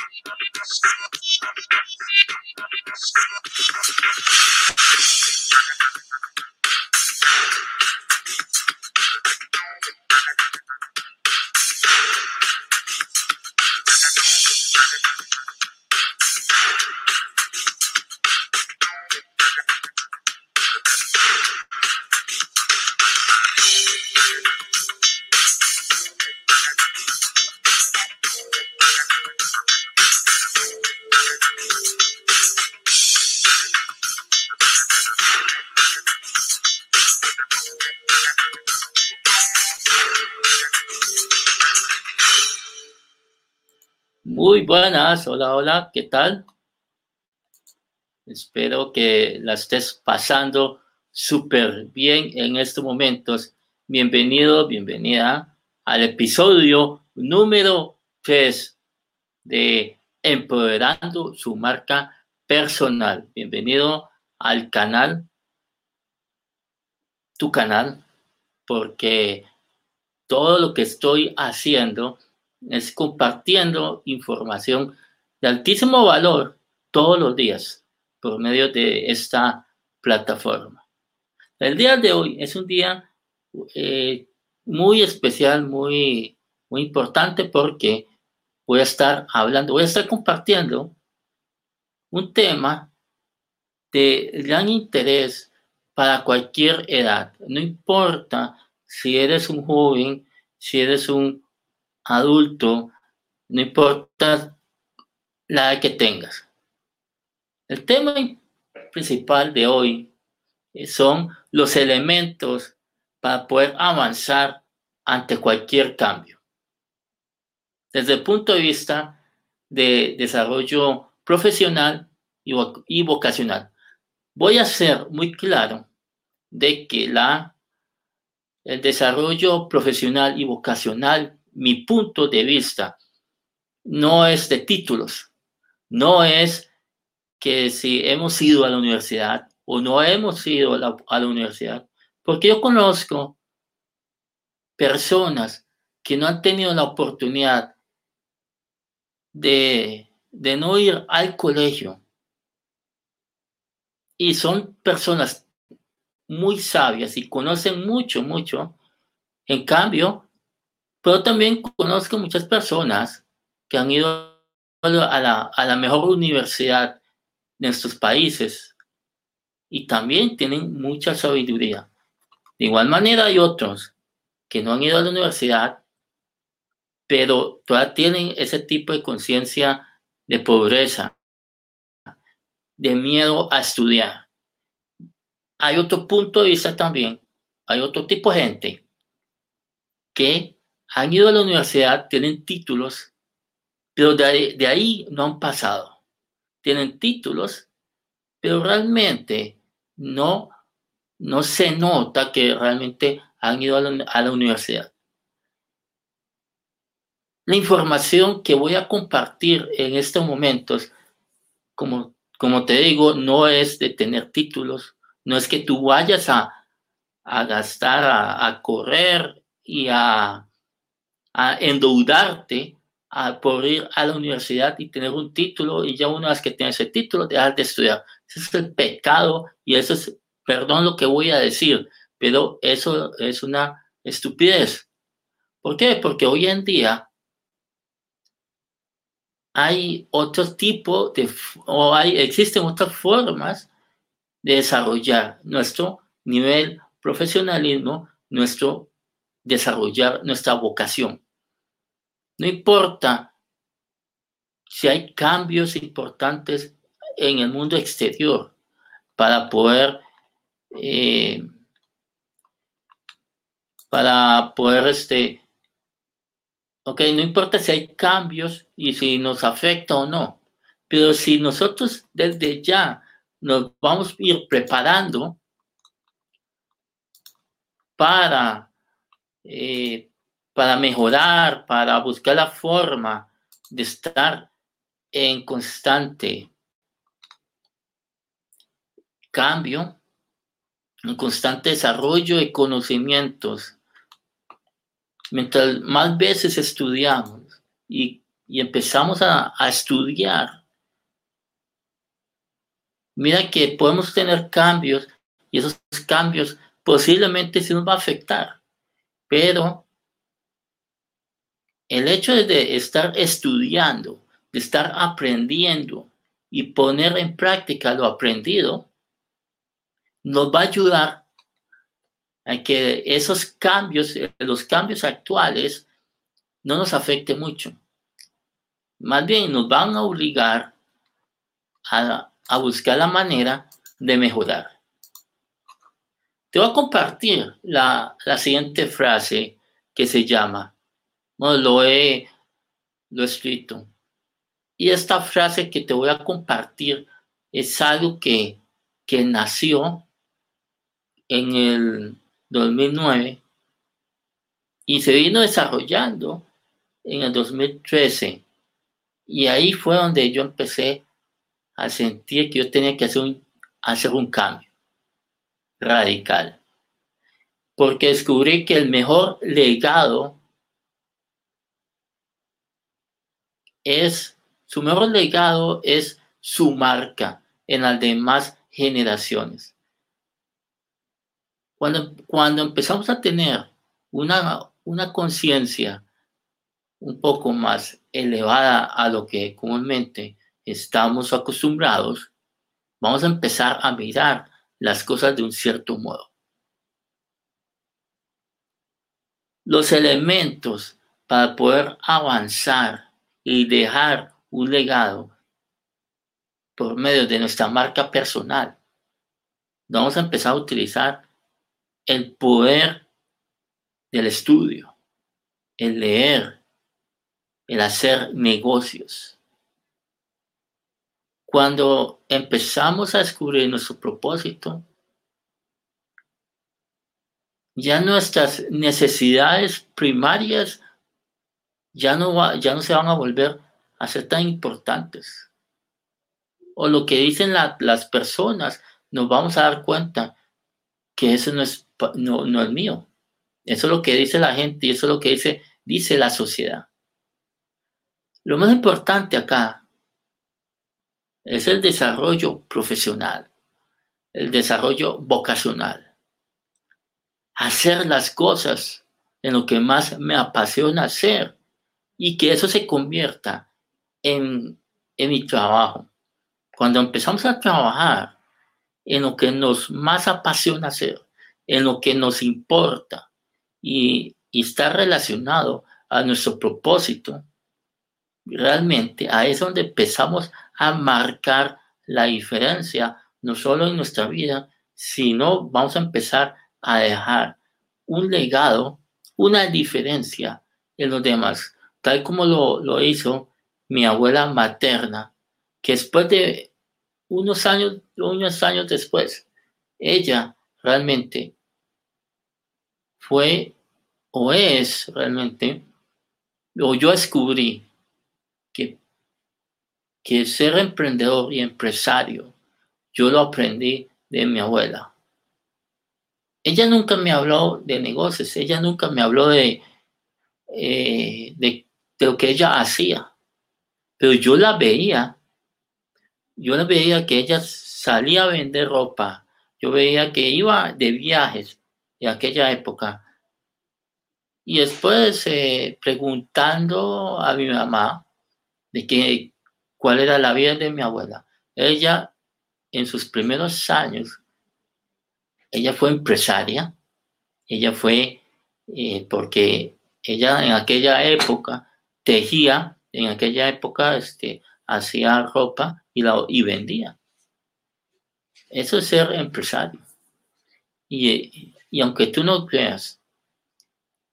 Thank you. Hola, hola, ¿qué tal? Espero que la estés pasando súper bien en estos momentos. Bienvenido, bienvenida al episodio número 3 de Empoderando su marca personal. Bienvenido al canal, tu canal, porque todo lo que estoy haciendo es compartiendo información de altísimo valor todos los días por medio de esta plataforma. El día de hoy es un día eh, muy especial, muy, muy importante porque voy a estar hablando, voy a estar compartiendo un tema de gran interés para cualquier edad. No importa si eres un joven, si eres un adulto, no importa la que tengas. El tema principal de hoy son los elementos para poder avanzar ante cualquier cambio. Desde el punto de vista de desarrollo profesional y vocacional, voy a ser muy claro de que la, el desarrollo profesional y vocacional mi punto de vista no es de títulos, no es que si hemos ido a la universidad o no hemos ido a la, universidad, porque yo conozco personas que no han tenido la oportunidad de, de no ir al colegio y son personas muy sabias y conocen mucho, mucho. En cambio, pero también conozco muchas personas que han ido a la, a la mejor universidad de estos países y también tienen mucha sabiduría. De igual manera hay otros que no han ido a la universidad, pero todavía tienen ese tipo de conciencia de pobreza, de miedo a estudiar. Hay otro punto de vista también, hay otro tipo de gente que han ido a la universidad, tienen títulos, pero de ahí, no han pasado. Tienen títulos, pero realmente no, no se nota que realmente han ido a la, universidad. La información que voy a compartir en estos momentos, como, como te digo, no es de tener títulos, no es que tú vayas a, gastar, a correr y a, a endeudarte a, por ir a la universidad y tener un título y ya una vez que tienes ese título dejar de estudiar. Ese es el pecado y eso es, perdón lo que voy a decir, pero eso es una estupidez. ¿Por qué? Porque hoy en día hay otro tipo de, o hay, existen otras formas de desarrollar nuestro nivel profesionalismo, nuestro desarrollar nuestra vocación. No importa si hay cambios importantes en el mundo exterior para poder eh, para poder este ok no importa si hay cambios y si nos afecta o no pero si nosotros desde ya nos vamos a ir preparando para eh, para mejorar, para buscar la forma de estar en constante cambio, en constante desarrollo de conocimientos. Mientras más veces estudiamos y, y empezamos a, a estudiar, mira que podemos tener cambios y esos cambios posiblemente se nos va a afectar, pero el hecho de estar estudiando, de estar aprendiendo y poner en práctica lo aprendido, nos va a ayudar a que esos cambios, los cambios actuales, no nos afecten mucho. Más bien nos van a obligar a, buscar la manera de mejorar. Te voy a compartir la siguiente frase que se llama, no, lo he, lo escrito. Y esta frase que te voy a compartir es algo que, que nació en el 2009 y se vino desarrollando en el 2013. Y ahí fue donde yo empecé a sentir que yo tenía que hacer hacer un cambio radical. Porque descubrí que el mejor legado es, su mejor legado es su marca en las demás generaciones. Cuando, cuando empezamos a tener una, una conciencia un poco más elevada a lo que comúnmente estamos acostumbrados, vamos a empezar a mirar las cosas de un cierto modo. Los elementos para poder avanzar y dejar un legado por medio de nuestra marca personal, vamos a empezar a utilizar el poder del estudio, el leer, el hacer negocios. Cuando empezamos a descubrir nuestro propósito, ya nuestras necesidades primarias ya no, ya no se van a volver a ser tan importantes. O lo que dicen las personas, nos vamos a dar cuenta que eso no es, no, no es mío. Eso es lo que dice la gente y eso es lo que dice, dice la sociedad. Lo más importante acá es el desarrollo profesional, el desarrollo vocacional. Hacer las cosas en lo que más me apasiona hacer y que eso se convierta en, en mi trabajo. Cuando empezamos a trabajar en lo que nos más apasiona hacer, en lo que nos importa y, y está relacionado a nuestro propósito, realmente ahí es donde empezamos a marcar la diferencia, no solo en nuestra vida, sino vamos a empezar a dejar un legado, una diferencia en los demás, tal como lo, hizo mi abuela materna, que después de unos años, unos años después, ella realmente fue o es realmente, o yo descubrí que, que ser emprendedor y empresario, yo lo aprendí de mi abuela. Ella nunca me habló de negocios, ella nunca me habló de, eh, de, de lo que ella hacía, pero yo la veía, yo la veía que ella salía a vender ropa, yo veía que iba de viajes en aquella época. Y después eh, preguntando a mi mamá, de que, cuál era la vida de mi abuela. Ella, en sus primeros años, ella fue empresaria, ella fue, eh, porque ella en aquella época tejía, en aquella época este, hacía ropa y, la, y vendía. Eso es ser empresario. Y, y aunque tú no creas,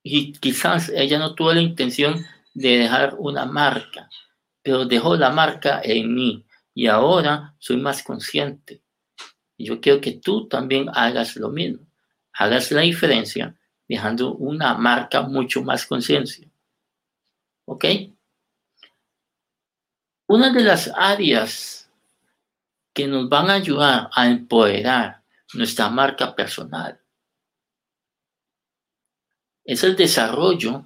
y quizás ella no tuvo la intención de dejar una marca, pero dejó la marca en mí y ahora soy más consciente. Yo quiero que tú también hagas lo mismo, hagas la diferencia dejando una marca mucho más conciencia. ¿Ok? Una de las áreas que nos van a ayudar a empoderar nuestra marca personal es el desarrollo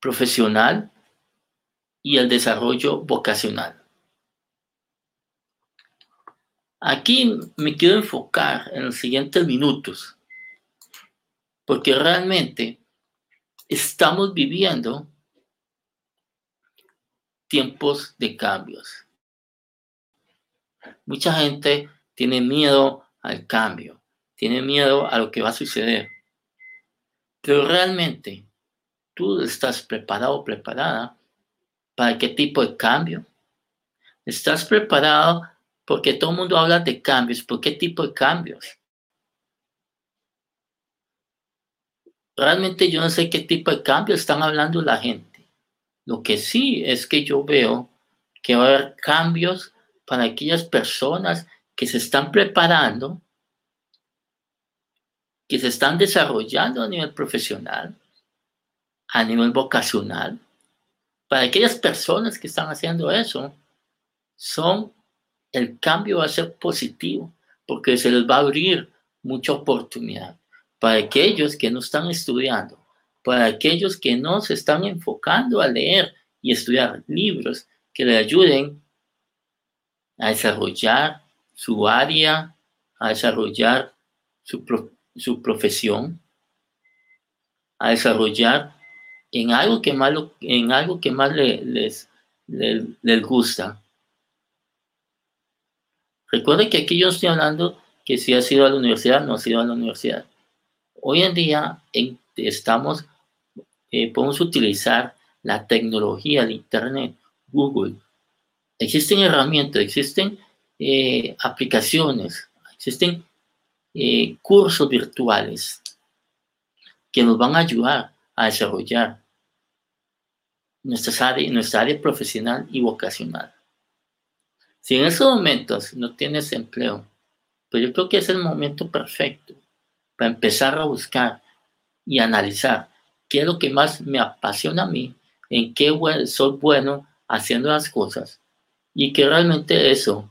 profesional y el desarrollo vocacional. Aquí me quiero enfocar en los siguientes minutos, porque realmente estamos viviendo tiempos de cambios. Mucha gente tiene miedo al cambio, tiene miedo a lo que va a suceder. Pero realmente, ¿tú estás preparado preparada para qué tipo de cambio? ¿Estás preparado porque todo el mundo habla de cambios? ¿Por qué tipo de cambios? Realmente yo no sé qué tipo de cambios están hablando la gente. Lo que sí es que yo veo que va a haber cambios para aquellas personas que se están preparando, que se están desarrollando a nivel profesional, a nivel vocacional. Para aquellas personas que están haciendo eso, son el cambio va a ser positivo porque se les va a abrir mucha oportunidad. Para aquellos que no están estudiando, para aquellos que no se están enfocando a leer y estudiar libros que le ayuden a desarrollar su área, a desarrollar su, su profesión, a desarrollar en algo que más, en algo que más les, les, gusta. Recuerde que aquí yo estoy hablando que si ha sido a la universidad, no ha sido a la universidad. Hoy en día estamos, eh, podemos utilizar la tecnología de Internet, Google, Existen herramientas, existen eh, aplicaciones, existen eh, cursos virtuales que nos van a ayudar a desarrollar nuestra área, nuestra área profesional y vocacional. Si en esos momentos no tienes empleo, pues yo creo que es el momento perfecto para empezar a buscar y analizar qué es lo que más me apasiona a mí, en qué soy bueno haciendo las cosas y que realmente eso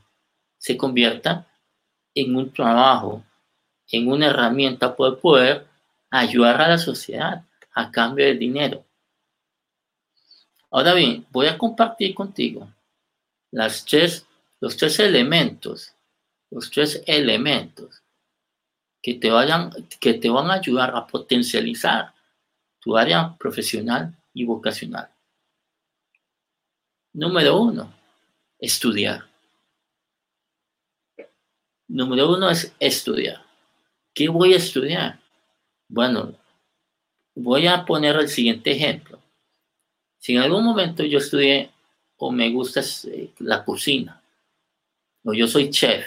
se convierta en un trabajo, en una herramienta para poder ayudar a la sociedad a cambio de dinero. Ahora bien, voy a compartir contigo las tres, los tres elementos, los tres elementos que te, vayan, que te van a ayudar a potencializar tu área profesional y vocacional. Número uno, estudiar. Número uno es estudiar. ¿Qué voy a estudiar? Bueno, voy a poner el siguiente ejemplo. Si en algún momento yo estudié o me gusta eh, la cocina, o yo soy chef,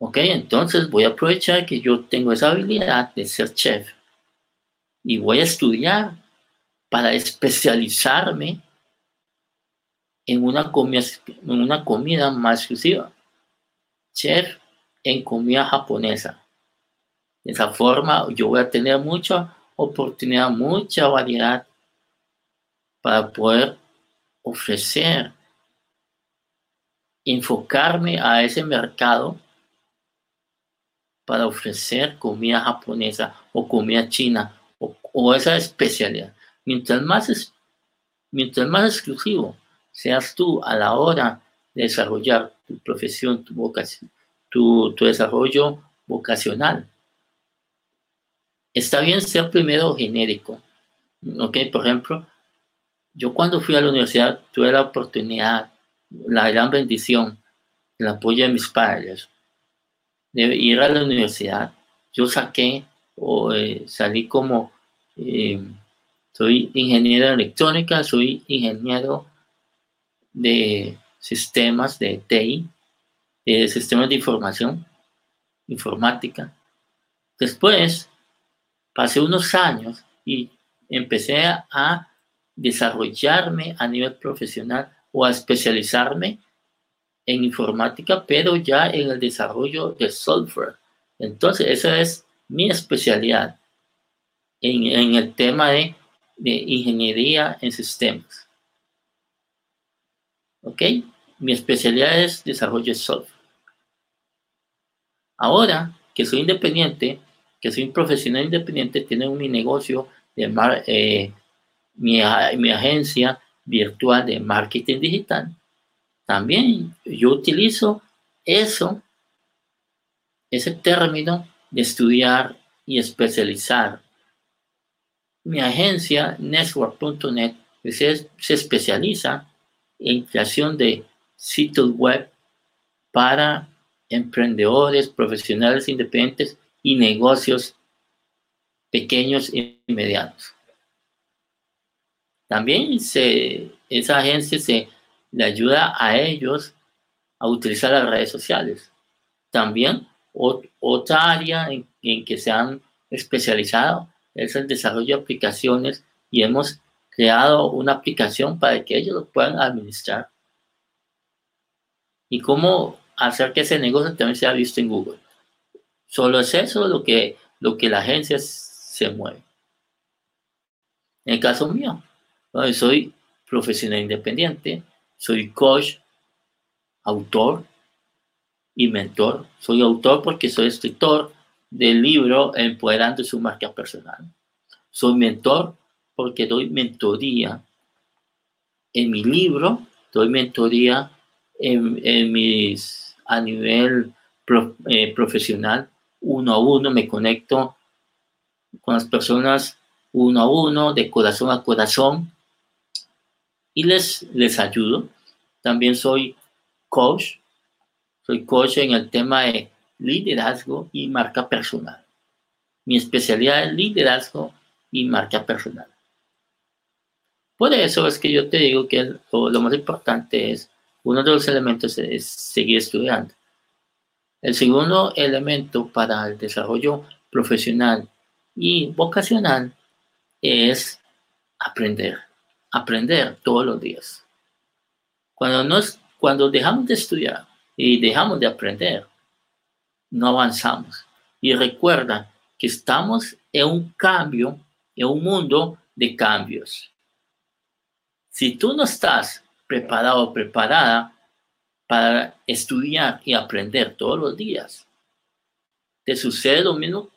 ok, entonces voy a aprovechar que yo tengo esa habilidad de ser chef y voy a estudiar para especializarme en una comida, en una comida más exclusiva. Chef en comida japonesa. De esa forma yo voy a tener mucha oportunidad, mucha variedad para poder ofrecer, enfocarme a ese mercado para ofrecer comida japonesa o comida china o, esa especialidad. Mientras más, mientras más exclusivo, seas tú a la hora de desarrollar tu profesión, tu vocación, tu, desarrollo vocacional. Está bien ser primero genérico. ¿ok? Por ejemplo, yo cuando fui a la universidad tuve la oportunidad, la gran bendición, el apoyo de mis padres, de ir a la universidad. Yo saqué o eh, salí como, eh, soy ingeniero de electrónica, soy ingeniero de sistemas de TI, de sistemas de información, informática. Después, pasé unos años y empecé a desarrollarme a nivel profesional o a especializarme en informática, pero ya en el desarrollo de software. Entonces, esa es mi especialidad en, el tema de ingeniería en sistemas. ¿Ok? Mi especialidad es desarrollo de software. Ahora que soy independiente, que soy un profesional independiente, tengo mi negocio de, eh, mi, mi agencia virtual de marketing digital, también yo utilizo eso, ese término de estudiar y especializar. Mi agencia, network.net, se, se especializa en creación de sitios web para emprendedores, profesionales independientes y negocios pequeños y medianos. También se, esa agencia se le ayuda a ellos a utilizar las redes sociales. También otra área en, que se han especializado es el desarrollo de aplicaciones y hemos creado una aplicación para que ellos lo puedan administrar. Y cómo hacer que ese negocio también sea visto en Google. Solo es eso lo que, lo que la agencia se mueve. En el caso mío, soy profesional independiente, soy coach, autor y mentor. Soy autor porque soy escritor del libro Empoderando su marca personal. Soy mentor porque doy mentoría en mi libro, doy mentoría en, mis a nivel eh, profesional, uno a uno, me conecto con las personas uno a uno, de corazón a corazón, y les, les ayudo. También soy coach, soy coach en el tema de liderazgo y marca personal. Mi especialidad es liderazgo y marca personal. Por eso es que yo te digo que lo más importante es uno de los elementos es seguir estudiando. El segundo elemento para el desarrollo profesional y vocacional es aprender, aprender todos los días. Cuando, nos, cuando dejamos de estudiar y dejamos de aprender, no avanzamos. Y recuerda que estamos en un cambio, en un mundo de cambios. Si tú no estás preparado o preparada para estudiar y aprender todos los días. Te sucede lo mismo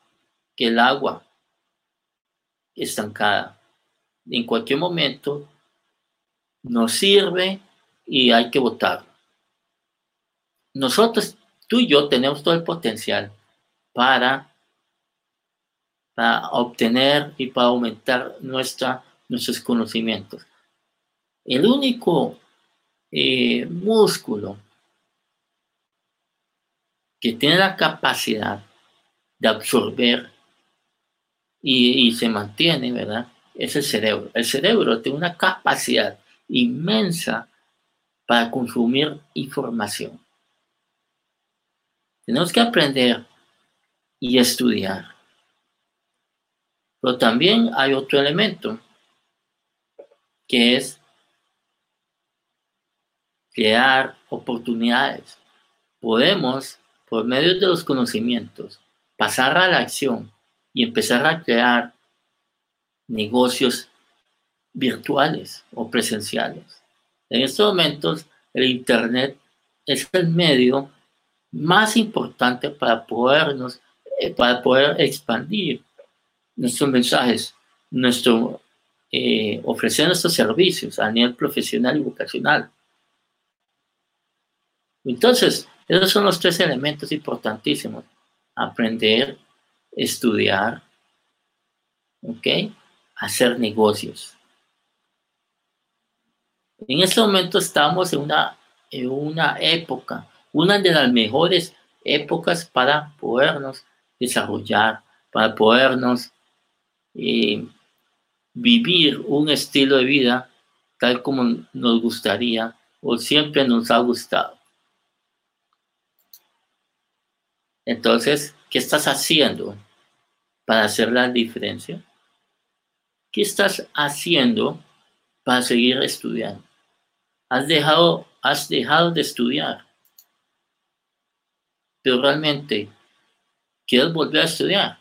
que el agua estancada. En cualquier momento nos sirve y hay que botarlo. Nosotros, tú y yo, tenemos todo el potencial para, para obtener y para aumentar nuestra, nuestros conocimientos. El único eh, músculo que tiene la capacidad de absorber y, se mantiene, ¿verdad? Es el cerebro. El cerebro tiene una capacidad inmensa para consumir información. Tenemos que aprender y estudiar. Pero también hay otro elemento que es crear oportunidades. Podemos, por medio de los conocimientos, pasar a la acción y empezar a crear negocios virtuales o presenciales. En estos momentos, el Internet es el medio más importante para podernos, eh, para poder expandir nuestros mensajes, nuestro, eh, ofrecer nuestros servicios a nivel profesional y vocacional. Entonces, esos son los tres elementos importantísimos. Aprender, estudiar, ¿ok? Hacer negocios. En este momento estamos en una, en una época, una de las mejores épocas para podernos desarrollar, para podernos eh, vivir un estilo de vida tal como nos gustaría o siempre nos ha gustado. Entonces, ¿qué estás haciendo para hacer la diferencia? ¿Qué estás haciendo para seguir estudiando? Has dejado, has dejado de estudiar, pero realmente quieres volver a estudiar.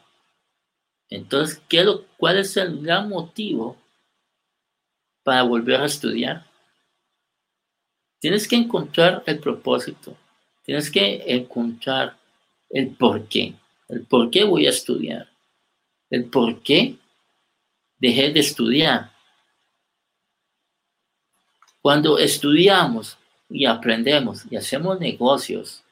Entonces, ¿qué ¿cuál es el gran motivo para volver a estudiar? Tienes que encontrar el propósito, tienes que encontrar el por qué. El por qué voy a estudiar. El por qué dejé de estudiar. Cuando estudiamos y aprendemos y hacemos negocios,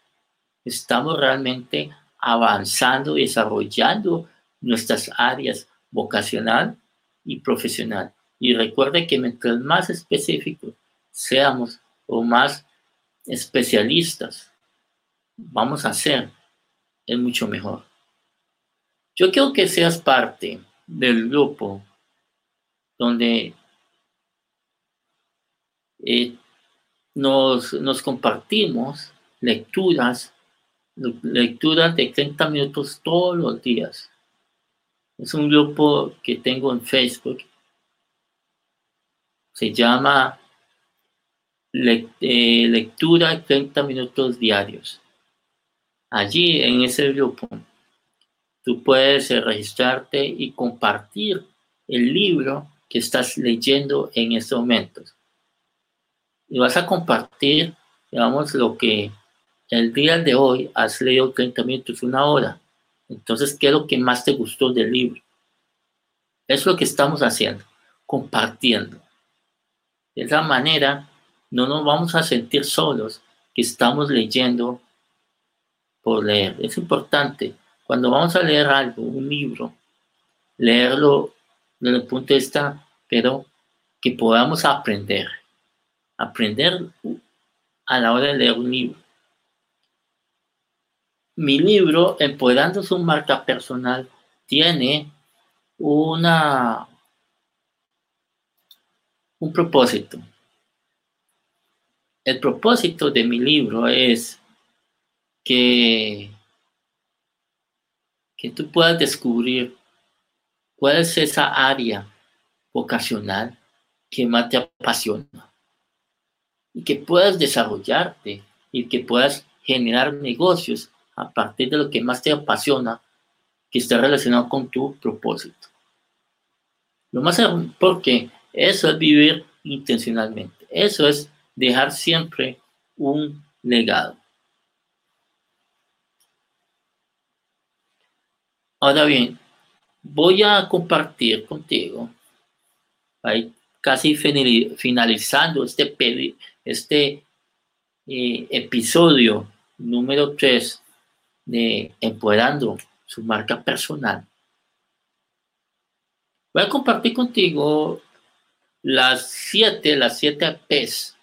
estamos realmente avanzando y desarrollando nuestras áreas vocacional y profesional. Y recuerde que mientras más específicos seamos o más especialistas vamos a ser, es mucho mejor. Yo quiero que seas parte del grupo donde eh, nos, compartimos lecturas, lecturas de 30 minutos todos los días. Es un grupo que tengo en Facebook. Se llama eh, Lectura 30 minutos diarios. Allí en ese grupo tú puedes registrarte y compartir el libro que estás leyendo en estos momentos. Y vas a compartir, digamos, lo que el día de hoy has leído 30 minutos, una hora. Entonces, ¿qué es lo que más te gustó del libro? Es lo que estamos haciendo, compartiendo. De esa manera, no nos vamos a sentir solos que estamos leyendo por leer. Es importante, cuando vamos a leer algo, un libro, leerlo desde el punto de vista, pero que podamos aprender. Aprender a la hora de leer un libro. Mi libro, Empoderando su marca personal, tiene una, un propósito. El propósito de mi libro es que, que tú puedas descubrir cuál es esa área vocacional que más te apasiona y que puedas desarrollarte y que puedas generar negocios a partir de lo que más te apasiona que está relacionado con tu propósito. Lo más porque eso es vivir intencionalmente. Eso es dejar siempre un legado. Ahora bien, voy a compartir contigo, casi finalizando este, este eh, episodio número 3 de Empoderando su marca personal. Voy a compartir contigo las siete, las siete P's,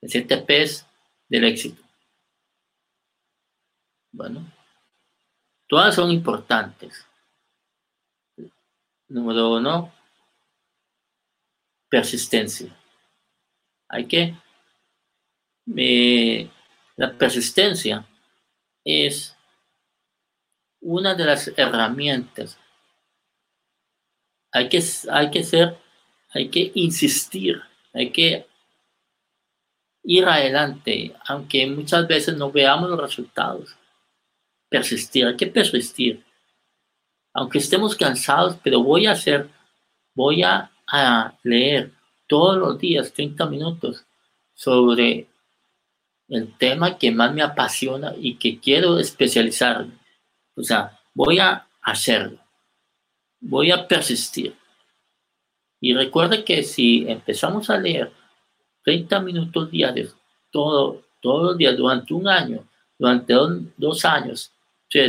las siete P's del éxito. Bueno, Todas son importantes. Número uno, persistencia. Hay que... Eh, la persistencia es una de las herramientas. Hay que, hay que ser, hay que insistir, hay que ir adelante, aunque muchas veces no veamos los resultados persistir, hay que persistir. Aunque estemos cansados, pero voy a hacer, voy a, leer todos los días 30 minutos sobre el tema que más me apasiona y que quiero especializarme. O sea, voy a hacerlo. Voy a persistir. Y recuerde que si empezamos a leer 30 minutos diarios, todo, todos los días durante un año, durante dos años,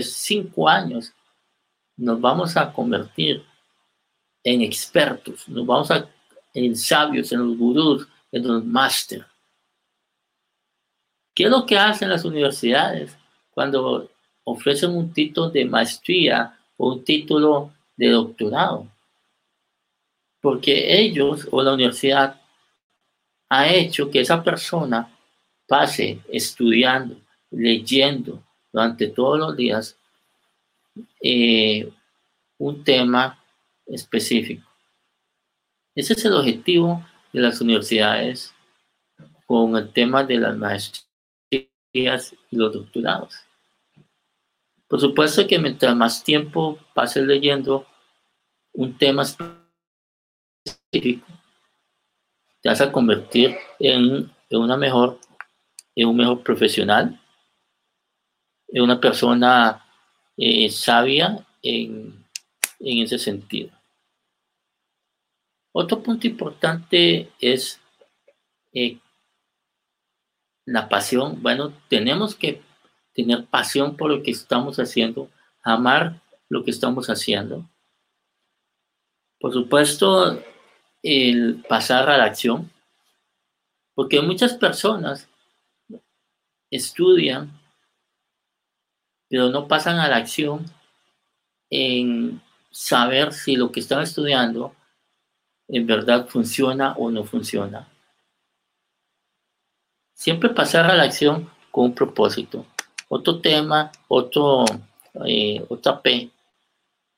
cinco años, nos vamos a convertir en expertos, nos vamos a en sabios, en los gurús, en los máster. ¿Qué es lo que hacen las universidades cuando ofrecen un título de maestría o un título de doctorado? Porque ellos o la universidad ha hecho que esa persona pase estudiando, leyendo, durante todos los días eh, un tema específico. Ese es el objetivo de las universidades con el tema de las maestrías y los doctorados. Por supuesto que mientras más tiempo pases leyendo un tema específico, te vas a convertir en, en una mejor, en un mejor profesional es una persona eh, sabia en, en ese sentido. Otro punto importante es eh, la pasión, bueno, tenemos que tener pasión por lo que estamos haciendo, amar lo que estamos haciendo. Por supuesto, el pasar a la acción, porque muchas personas estudian, pero no pasan a la acción en saber si lo que están estudiando en verdad funciona o no funciona. Siempre pasar a la acción con un propósito. Otro tema, otro, eh, otra P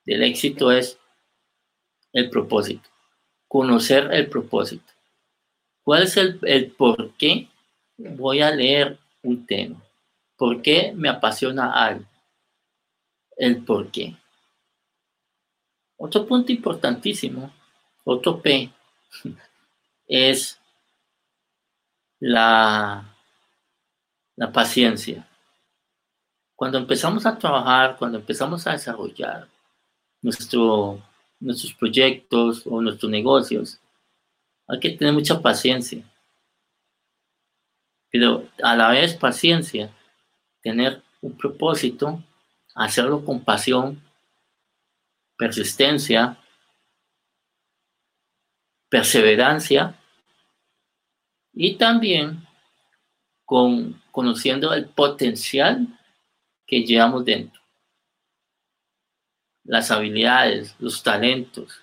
del éxito es el propósito. Conocer el propósito. ¿Cuál es el, el por qué voy a leer un tema? ¿Por qué me apasiona algo? El por qué. Otro punto importantísimo, otro P, es la, la paciencia. Cuando empezamos a trabajar, cuando empezamos a desarrollar nuestro, nuestros proyectos o nuestros negocios, hay que tener mucha paciencia. Pero a la vez paciencia, tener un propósito, hacerlo con pasión, persistencia, perseverancia y también con, conociendo el potencial que llevamos dentro, las habilidades, los talentos.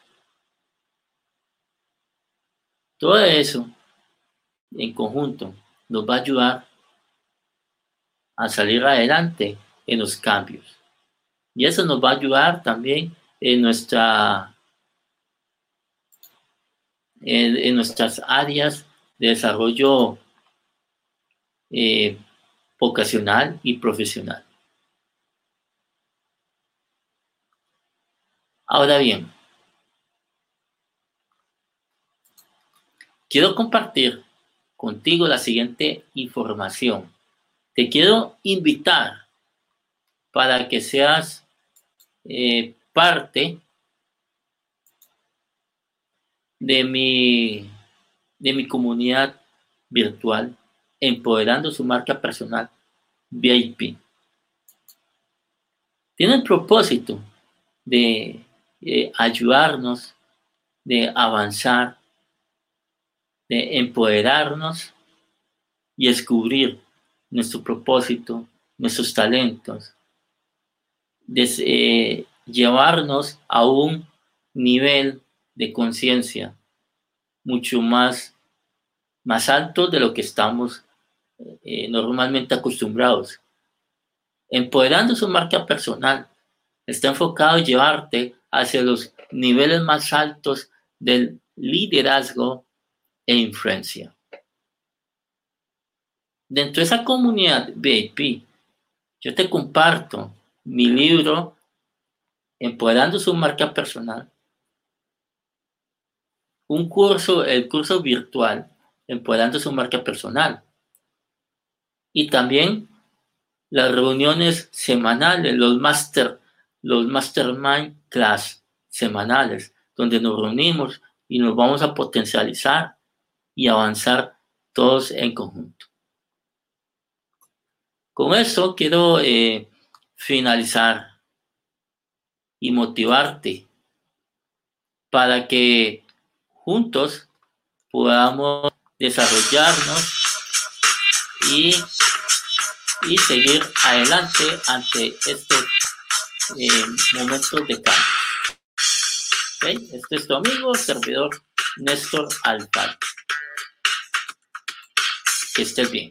Todo eso en conjunto nos va a ayudar a salir adelante en los cambios. Y eso nos va a ayudar también en nuestra en, nuestras áreas de desarrollo eh, vocacional y profesional. Ahora bien, quiero compartir contigo la siguiente información. Te quiero invitar para que seas eh, parte de mi, de mi comunidad virtual, empoderando su marca personal VIP. Tiene el propósito de eh, ayudarnos, de avanzar, de empoderarnos y descubrir nuestro propósito, nuestros talentos, de eh, llevarnos a un nivel de conciencia mucho más, más alto de lo que estamos eh, normalmente acostumbrados. Empoderando su marca personal está enfocado en llevarte hacia los niveles más altos del liderazgo e influencia. Dentro de esa comunidad VIP, yo te comparto mi libro Empoderando su marca personal, un curso, el curso virtual, empoderando su marca personal. Y también las reuniones semanales, los master, los mastermind class semanales, donde nos reunimos y nos vamos a potencializar y avanzar todos en conjunto. Con eso quiero eh, finalizar y motivarte para que juntos podamos desarrollarnos y, seguir adelante ante este eh, momento de cambio. Este es tu amigo, servidor Néstor Alfaro. Que estés bien.